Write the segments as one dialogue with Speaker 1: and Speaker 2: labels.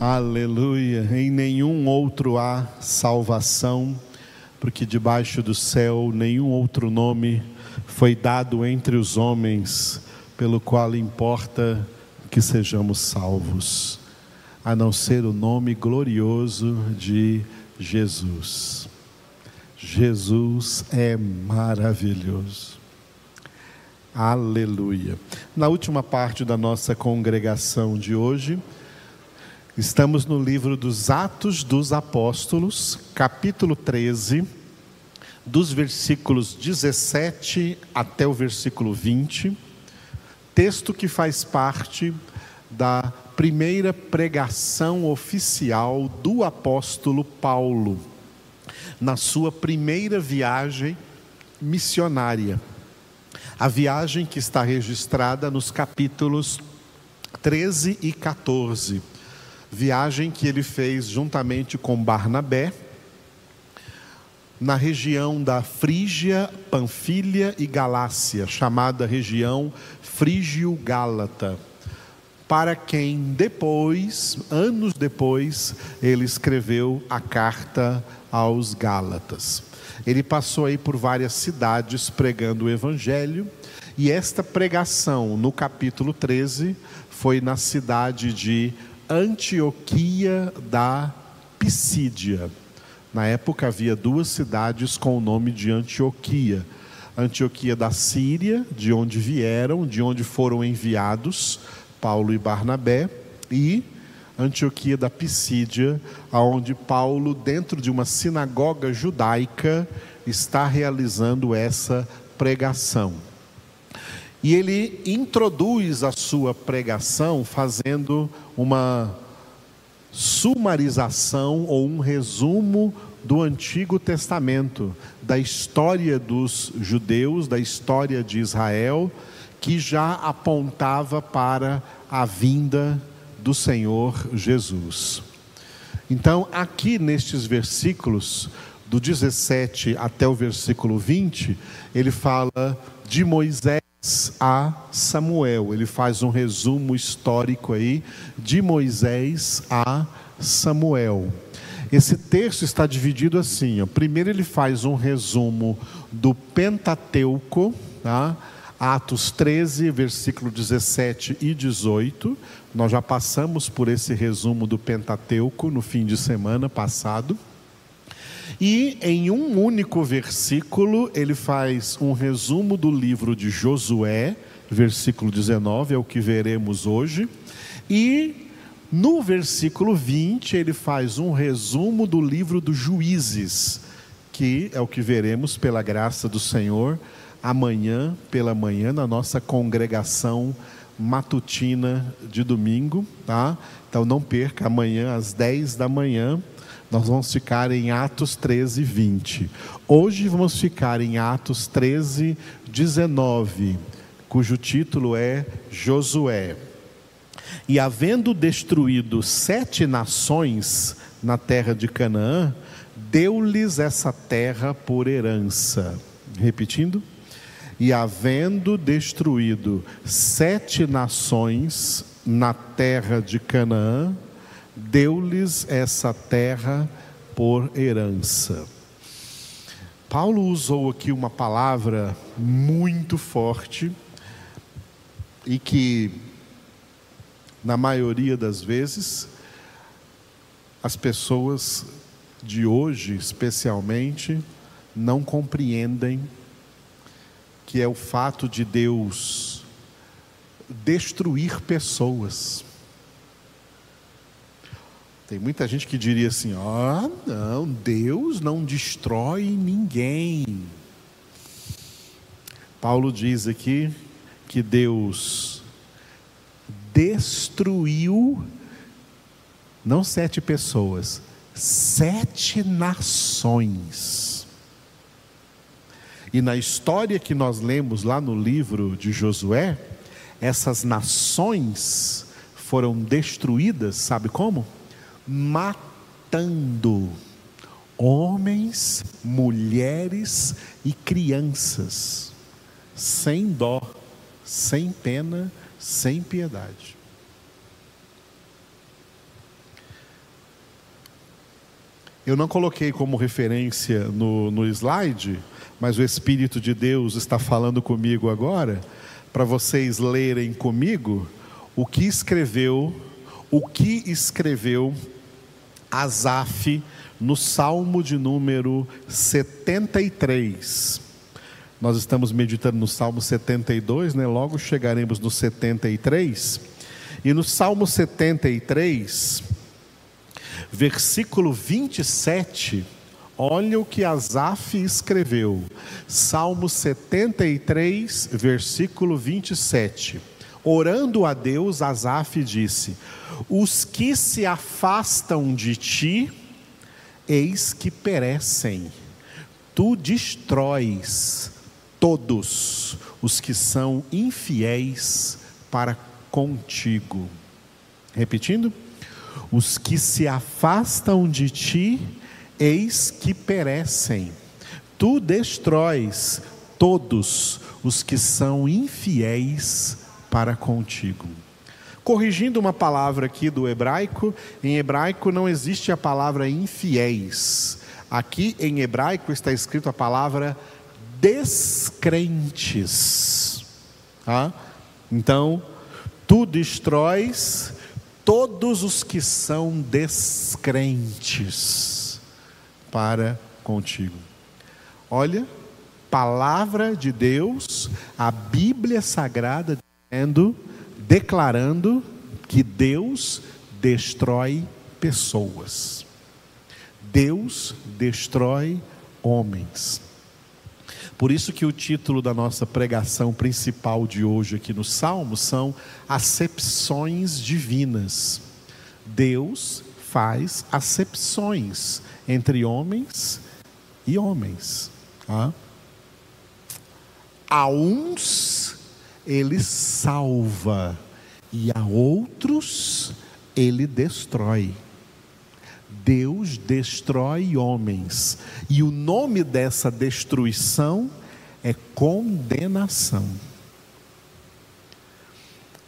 Speaker 1: Aleluia. Em nenhum outro há salvação, porque debaixo do céu nenhum outro nome foi dado entre os homens, pelo qual importa que sejamos salvos, a não ser o nome glorioso de Jesus. Jesus é maravilhoso. Aleluia. Na última parte da nossa congregação de hoje, estamos no livro dos Atos dos Apóstolos, capítulo 13, dos versículos 17 até o versículo 20, texto que faz parte da primeira pregação oficial do apóstolo Paulo, na sua primeira viagem missionária. A viagem que está registrada nos capítulos 13 e 14. Viagem que ele fez juntamente com Barnabé, na região da Frígia, Panfilha e Galácia, chamada região Frígio-Gálata, para quem depois, anos depois, ele escreveu a carta aos Gálatas. Ele passou aí por várias cidades pregando o Evangelho, e esta pregação, no capítulo 13, foi na cidade de Antioquia da Pisídia. Na época havia duas cidades com o nome de Antioquia. Antioquia da Síria, de onde vieram, de onde foram enviados Paulo e Barnabé, e Antioquia da Pisídia, aonde Paulo, dentro de uma sinagoga judaica, está realizando essa pregação. E ele introduz a sua pregação fazendo uma sumarização ou um resumo do Antigo Testamento, da história dos judeus, da história de Israel, que já apontava para a vinda do Senhor Jesus. Então, aqui nestes versículos, do 17 até o versículo 20, ele fala de Moisés a Samuel. Ele faz um resumo histórico aí de Moisés a Samuel. Esse texto está dividido assim: ó. primeiro ele faz um resumo do Pentateuco, tá? Atos 13, versículo 17 e 18. Nós já passamos por esse resumo do Pentateuco no fim de semana passado. E em um único versículo, ele faz um resumo do livro de Josué, versículo 19, é o que veremos hoje. E no versículo 20, ele faz um resumo do livro dos Juízes, que é o que veremos pela graça do Senhor amanhã pela manhã na nossa congregação matutina de domingo, tá? Então não perca, amanhã às 10 da manhã, nós vamos ficar em Atos 13, 20. Hoje vamos ficar em Atos 13, 19, cujo título é Josué. E havendo destruído sete nações na terra de Canaã, deu-lhes essa terra por herança. Repetindo e havendo destruído sete nações na terra de Canaã, deu-lhes essa terra por herança. Paulo usou aqui uma palavra muito forte e que, na maioria das vezes, as pessoas de hoje, especialmente, não compreendem que é o fato de Deus destruir pessoas. Tem muita gente que diria assim: ah, não, Deus não destrói ninguém. Paulo diz aqui que Deus destruiu, não sete pessoas, sete nações. E na história que nós lemos lá no livro de Josué, essas nações foram destruídas, sabe como? Matando homens, mulheres e crianças, sem dó, sem pena, sem piedade. Eu não coloquei como referência no, no slide, mas o Espírito de Deus está falando comigo agora, para vocês lerem comigo o que escreveu, o que escreveu Asaf no Salmo de número 73. Nós estamos meditando no Salmo 72, né? Logo chegaremos no 73. E no Salmo 73, versículo 27, olha o que Asaf escreveu. Salmo 73, versículo 27. Orando a Deus, Asaf disse: Os que se afastam de ti, eis que perecem. Tu destróis todos os que são infiéis para contigo. Repetindo, os que se afastam de ti, eis que perecem. Tu destróis todos os que são infiéis para contigo. Corrigindo uma palavra aqui do hebraico, em hebraico não existe a palavra infiéis. Aqui em hebraico está escrito a palavra descrentes. Tá? Então, tu destróis todos os que são descrentes para contigo. Olha, palavra de Deus, a Bíblia Sagrada dizendo declarando que Deus destrói pessoas. Deus destrói homens. Por isso que o título da nossa pregação principal de hoje aqui no Salmo são acepções divinas. Deus faz acepções entre homens e homens. Tá? A uns ele salva, e a outros ele destrói. Deus destrói homens, e o nome dessa destruição é condenação.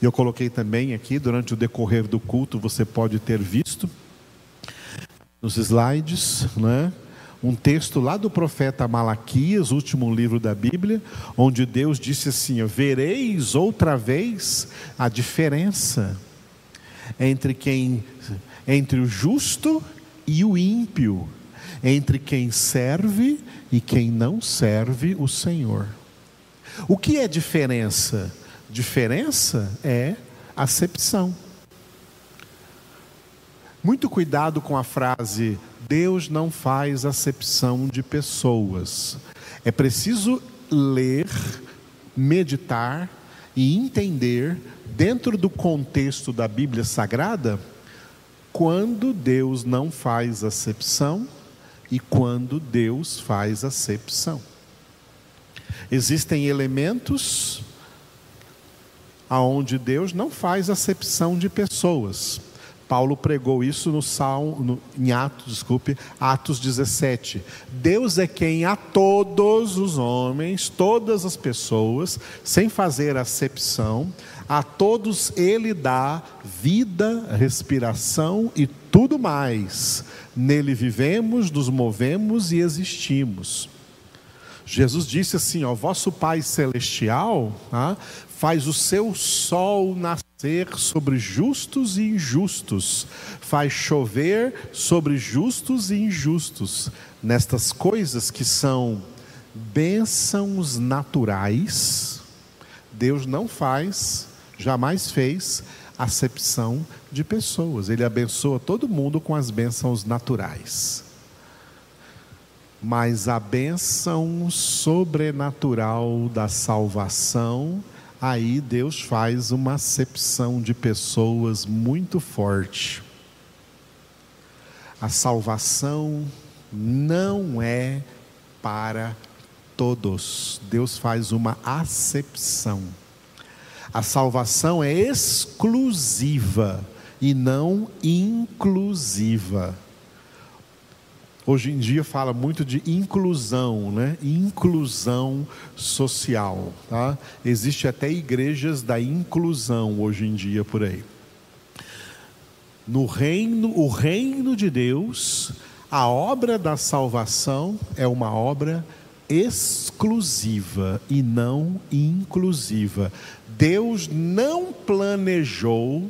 Speaker 1: Eu coloquei também aqui, durante o decorrer do culto, você pode ter visto nos slides, né? Um texto lá do profeta Malaquias, último livro da Bíblia, onde Deus disse assim: Vereis outra vez a diferença entre quem entre o justo e o ímpio, entre quem serve e quem não serve o Senhor. O que é diferença? Diferença é acepção. Muito cuidado com a frase Deus não faz acepção de pessoas. É preciso ler, meditar e entender, dentro do contexto da Bíblia Sagrada, quando Deus não faz acepção e quando Deus faz acepção. Existem elementos aonde Deus não faz acepção de pessoas. Paulo pregou isso no Salmo, no, em Atos, desculpe, Atos 17. Deus é quem a todos os homens, todas as pessoas, sem fazer acepção, a todos ele dá vida, respiração e tudo mais. Nele vivemos, nos movemos e existimos. Jesus disse assim: ó, vosso Pai Celestial ah, faz o seu sol nascer sobre justos e injustos, faz chover sobre justos e injustos, nestas coisas que são bênçãos naturais, Deus não faz, jamais fez acepção de pessoas, Ele abençoa todo mundo com as bênçãos naturais. Mas a bênção sobrenatural da salvação, aí Deus faz uma acepção de pessoas muito forte. A salvação não é para todos, Deus faz uma acepção. A salvação é exclusiva e não inclusiva. Hoje em dia fala muito de inclusão, né? Inclusão social, tá? Existe até igrejas da inclusão hoje em dia por aí. No reino, o reino de Deus, A obra da salvação é uma obra exclusiva e não inclusiva. Deus não planejou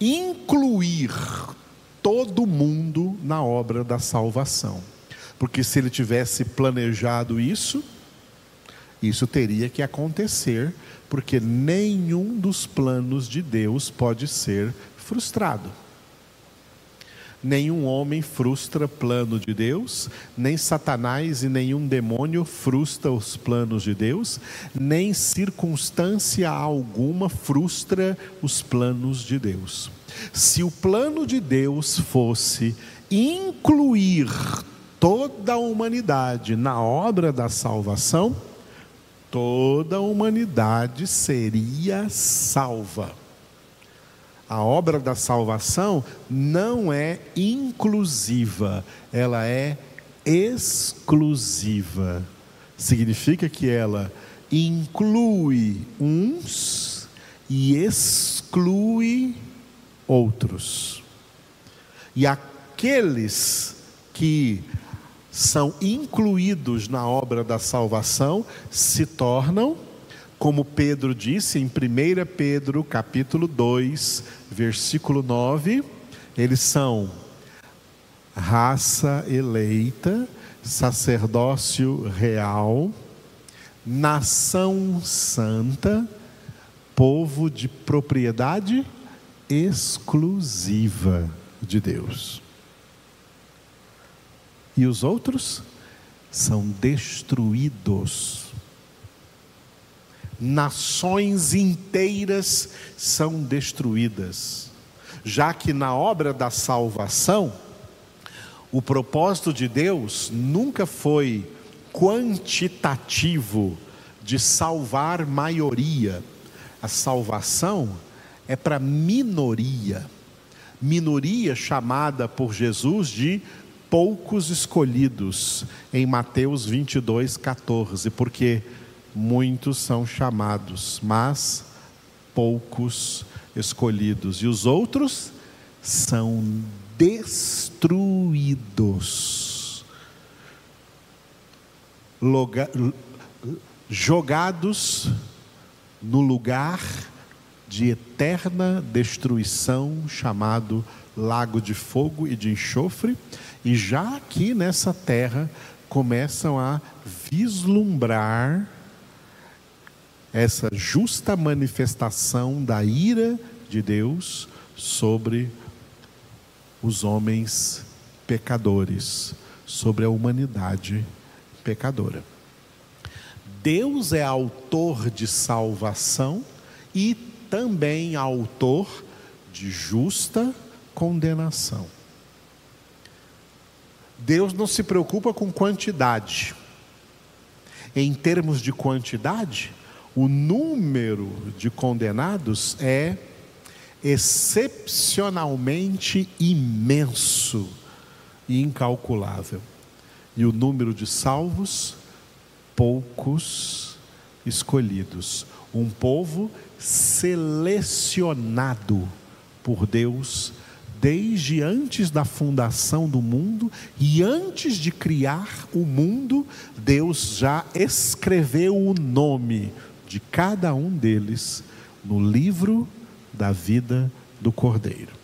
Speaker 1: incluir todo mundo na obra da salvação. Porque se ele tivesse planejado isso, isso teria que acontecer, porque nenhum dos planos de Deus pode ser frustrado. Nenhum homem frustra plano de Deus, nem Satanás e nenhum demônio frustra os planos de Deus, nem circunstância alguma frustra os planos de Deus. Se o plano de Deus fosse incluir toda a humanidade na obra da salvação, toda a humanidade seria salva. A obra da salvação não é inclusiva, ela é exclusiva. Significa que ela inclui uns e exclui outros. E aqueles que são incluídos na obra da salvação se tornam como Pedro disse em 1 Pedro, capítulo 2, versículo 9, eles são raça eleita, sacerdócio real, nação santa, povo de propriedade exclusiva de Deus. E os outros são destruídos nações inteiras são destruídas, já que na obra da salvação, o propósito de Deus nunca foi quantitativo de salvar maioria. A salvação é para minoria. Minoria chamada por Jesus de poucos escolhidos, em Mateus 22, 14, porque muitos são chamados, mas poucos escolhidos, e os outros são destruídos, Loga, jogados no lugar de eterna destruição chamado lago de fogo e de enxofre, e já aqui nessa terra começam a vislumbrar essa justa manifestação da ira de Deus sobre os homens pecadores, sobre a humanidade pecadora. Deus é autor de salvação e também autor de justa condenação. Deus não se preocupa com quantidade. Em termos de quantidade, o número de condenados é excepcionalmente imenso e incalculável. E o número de salvos, poucos escolhidos. Um povo selecionado por Deus desde antes da fundação do mundo e antes de criar o mundo, Deus já escreveu o nome de cada um deles no livro da vida do Cordeiro.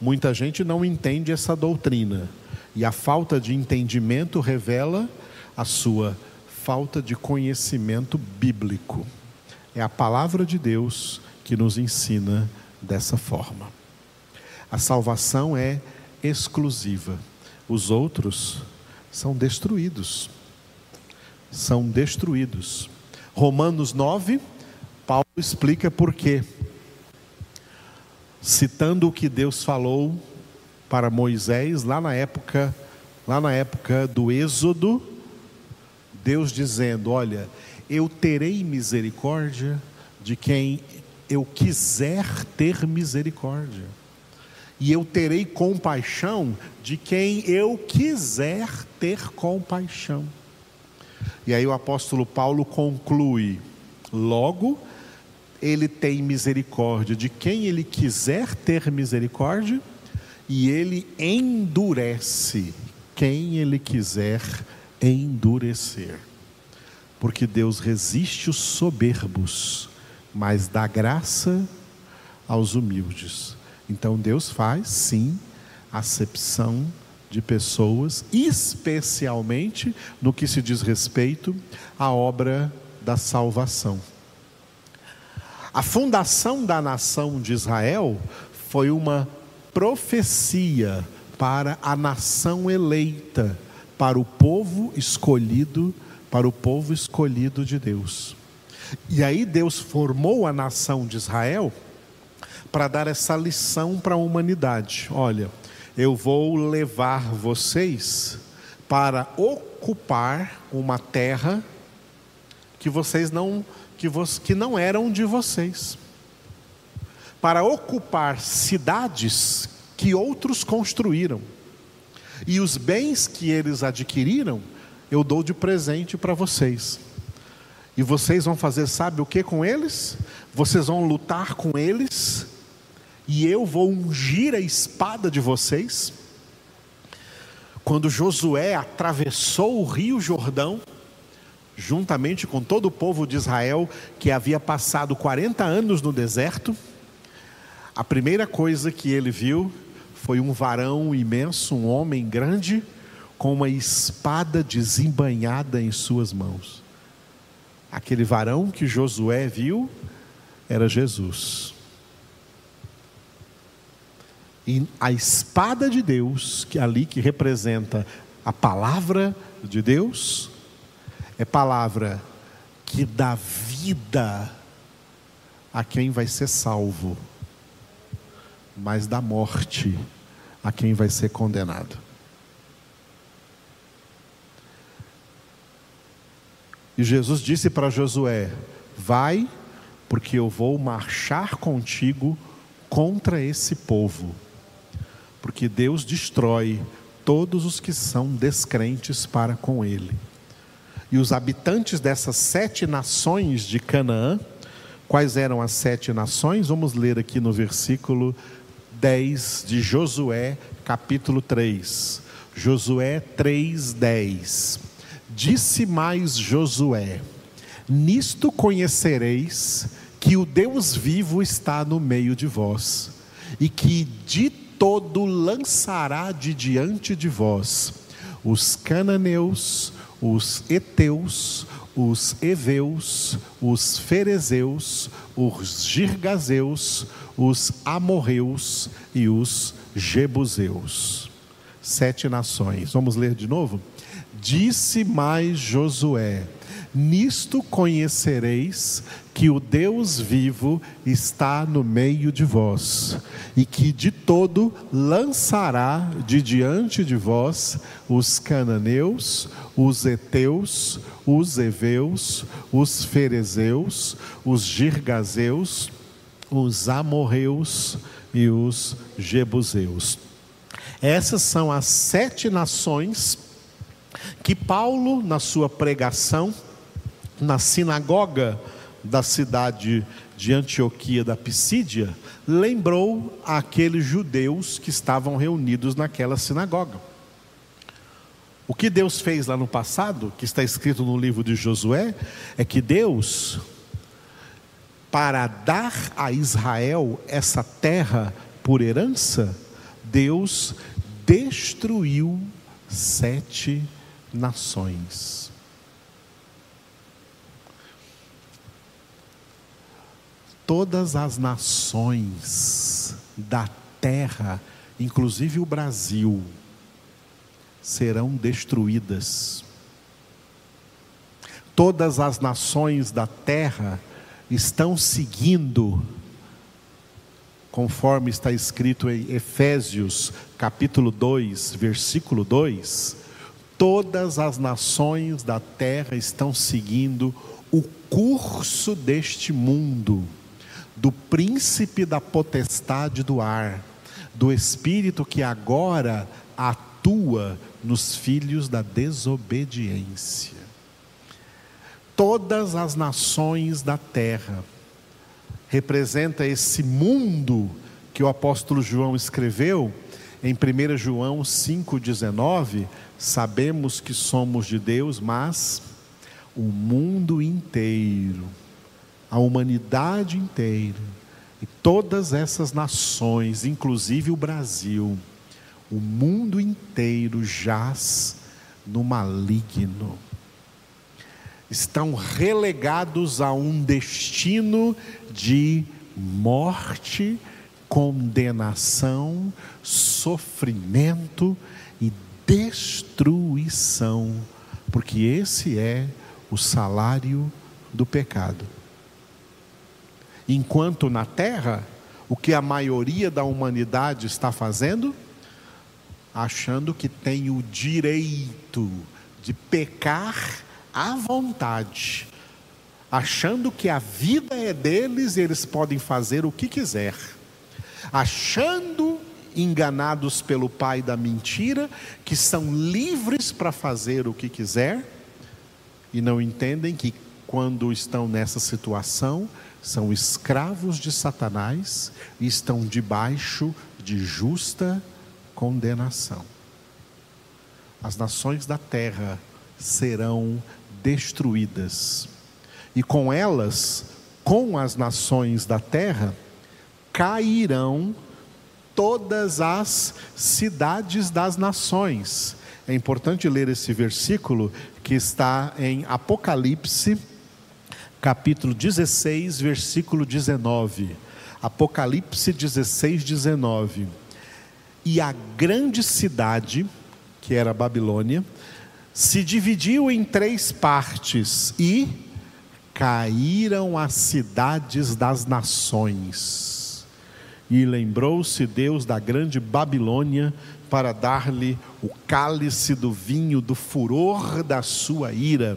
Speaker 1: Muita gente não entende essa doutrina e a falta de entendimento revela a sua falta de conhecimento bíblico. É a palavra de Deus que nos ensina dessa forma. A salvação é exclusiva, os outros são destruídos são destruídos. Romanos 9, Paulo explica por quê. Citando o que Deus falou para Moisés lá na época, lá na época do Êxodo, Deus dizendo: "Olha, eu terei misericórdia de quem eu quiser ter misericórdia. E eu terei compaixão de quem eu quiser ter compaixão. E aí o apóstolo Paulo conclui: logo, ele tem misericórdia de quem ele quiser ter misericórdia, e ele endurece quem ele quiser endurecer. Porque Deus resiste os soberbos, mas dá graça aos humildes. Então Deus faz, sim, acepção de pessoas, especialmente no que se diz respeito à obra da salvação. A fundação da nação de Israel foi uma profecia para a nação eleita, para o povo escolhido, para o povo escolhido de Deus. E aí Deus formou a nação de Israel para dar essa lição para a humanidade. Olha, eu vou levar vocês para ocupar uma terra que vocês não que, vo, que não eram de vocês. Para ocupar cidades que outros construíram. E os bens que eles adquiriram, eu dou de presente para vocês. E vocês vão fazer, sabe o que com eles? Vocês vão lutar com eles e eu vou ungir a espada de vocês. Quando Josué atravessou o rio Jordão, juntamente com todo o povo de Israel que havia passado 40 anos no deserto, a primeira coisa que ele viu foi um varão imenso, um homem grande, com uma espada desembanhada em suas mãos. Aquele varão que Josué viu era Jesus. E a espada de Deus, que ali que representa a palavra de Deus, é palavra que dá vida a quem vai ser salvo, mas dá morte a quem vai ser condenado. E Jesus disse para Josué: Vai, porque eu vou marchar contigo contra esse povo porque Deus destrói todos os que são descrentes para com Ele. E os habitantes dessas sete nações de Canaã, quais eram as sete nações? Vamos ler aqui no versículo 10 de Josué, capítulo 3. Josué 3:10. Disse mais Josué: Nisto conhecereis que o Deus vivo está no meio de vós, e que de todo lançará de diante de vós os cananeus, os heteus, os heveus, os ferezeus, os girgazeus, os amorreus e os jebuseus. Sete nações. Vamos ler de novo? Disse mais Josué: Nisto conhecereis que o Deus vivo está no meio de vós, e que de todo lançará de diante de vós os cananeus, os heteus, os heveus, os ferezeus, os girgazeus, os amorreus e os jebuseus. Essas são as sete nações que Paulo, na sua pregação, na sinagoga da cidade de Antioquia da Pisídia, lembrou aqueles judeus que estavam reunidos naquela sinagoga. O que Deus fez lá no passado, que está escrito no livro de Josué, é que Deus, para dar a Israel essa terra por herança, Deus destruiu sete nações. Todas as nações da terra, inclusive o Brasil, serão destruídas. Todas as nações da terra estão seguindo, conforme está escrito em Efésios, capítulo 2, versículo 2. Todas as nações da terra estão seguindo o curso deste mundo do príncipe da potestade do ar, do espírito que agora atua nos filhos da desobediência. Todas as nações da terra representa esse mundo que o apóstolo João escreveu em 1 João 5,19, sabemos que somos de Deus, mas o mundo inteiro, a humanidade inteira, e todas essas nações, inclusive o Brasil, o mundo inteiro jaz no maligno. Estão relegados a um destino de morte, condenação, sofrimento e destruição, porque esse é o salário do pecado. Enquanto na terra, o que a maioria da humanidade está fazendo? Achando que tem o direito de pecar à vontade, achando que a vida é deles e eles podem fazer o que quiser, achando enganados pelo pai da mentira, que são livres para fazer o que quiser e não entendem que quando estão nessa situação, são escravos de Satanás e estão debaixo de justa condenação. As nações da terra serão destruídas, e com elas, com as nações da terra, cairão todas as cidades das nações. É importante ler esse versículo que está em Apocalipse, capítulo 16, versículo 19. Apocalipse 16, 19. E a grande cidade, que era a Babilônia, se dividiu em três partes e caíram as cidades das nações e lembrou-se Deus da grande Babilônia para dar-lhe o cálice do vinho do furor da sua ira.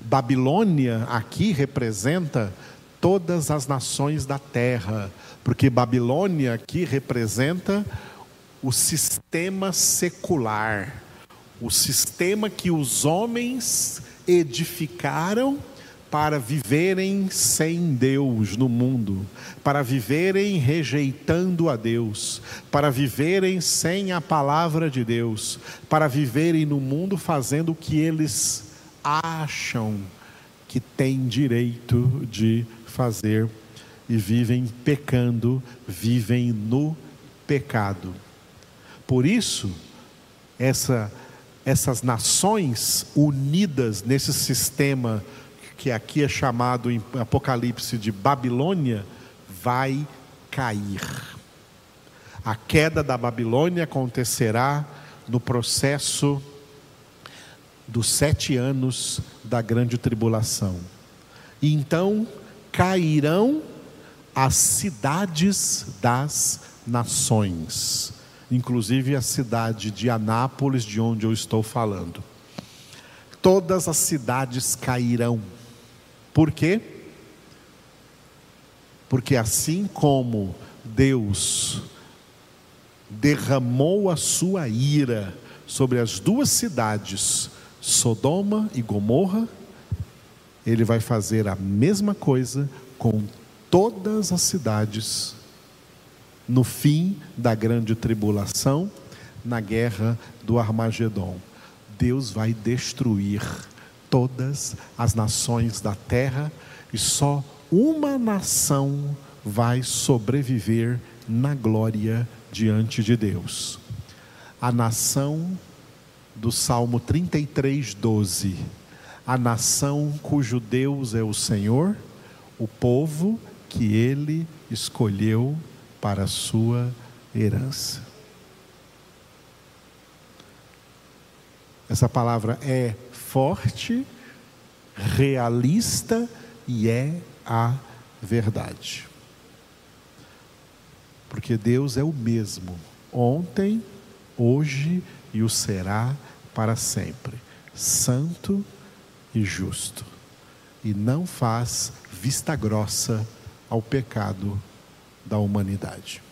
Speaker 1: Babilônia aqui representa todas as nações da terra, porque Babilônia aqui representa o sistema secular, o sistema que os homens edificaram para viverem sem Deus no mundo, para viverem rejeitando a Deus, para viverem sem a palavra de Deus, para viverem no mundo fazendo o que eles acham que têm direito de fazer e vivem pecando, vivem no pecado. Por isso, essa, essas nações unidas nesse sistema que aqui é chamado em Apocalipse de Babilônia, vai cair. A queda da Babilônia acontecerá no processo dos sete anos da grande tribulação. Então cairão as cidades das nações, inclusive a cidade de Anápolis, de onde eu estou falando. Todas as cidades cairão por quê? Porque assim como Deus derramou a sua ira sobre as duas cidades, Sodoma e Gomorra, ele vai fazer a mesma coisa com todas as cidades no fim da grande tribulação, na guerra do Armagedon. Deus vai destruir todas as nações da terra e só uma nação vai sobreviver na glória diante de Deus. A nação do Salmo 33, 12. A nação cujo Deus é o Senhor, o povo que ele escolheu para a sua herança. Essa palavra é forte, realista e é a verdade. Porque Deus é o mesmo, ontem, hoje e o será para sempre, santo e justo, e não faz vista grossa ao pecado da humanidade.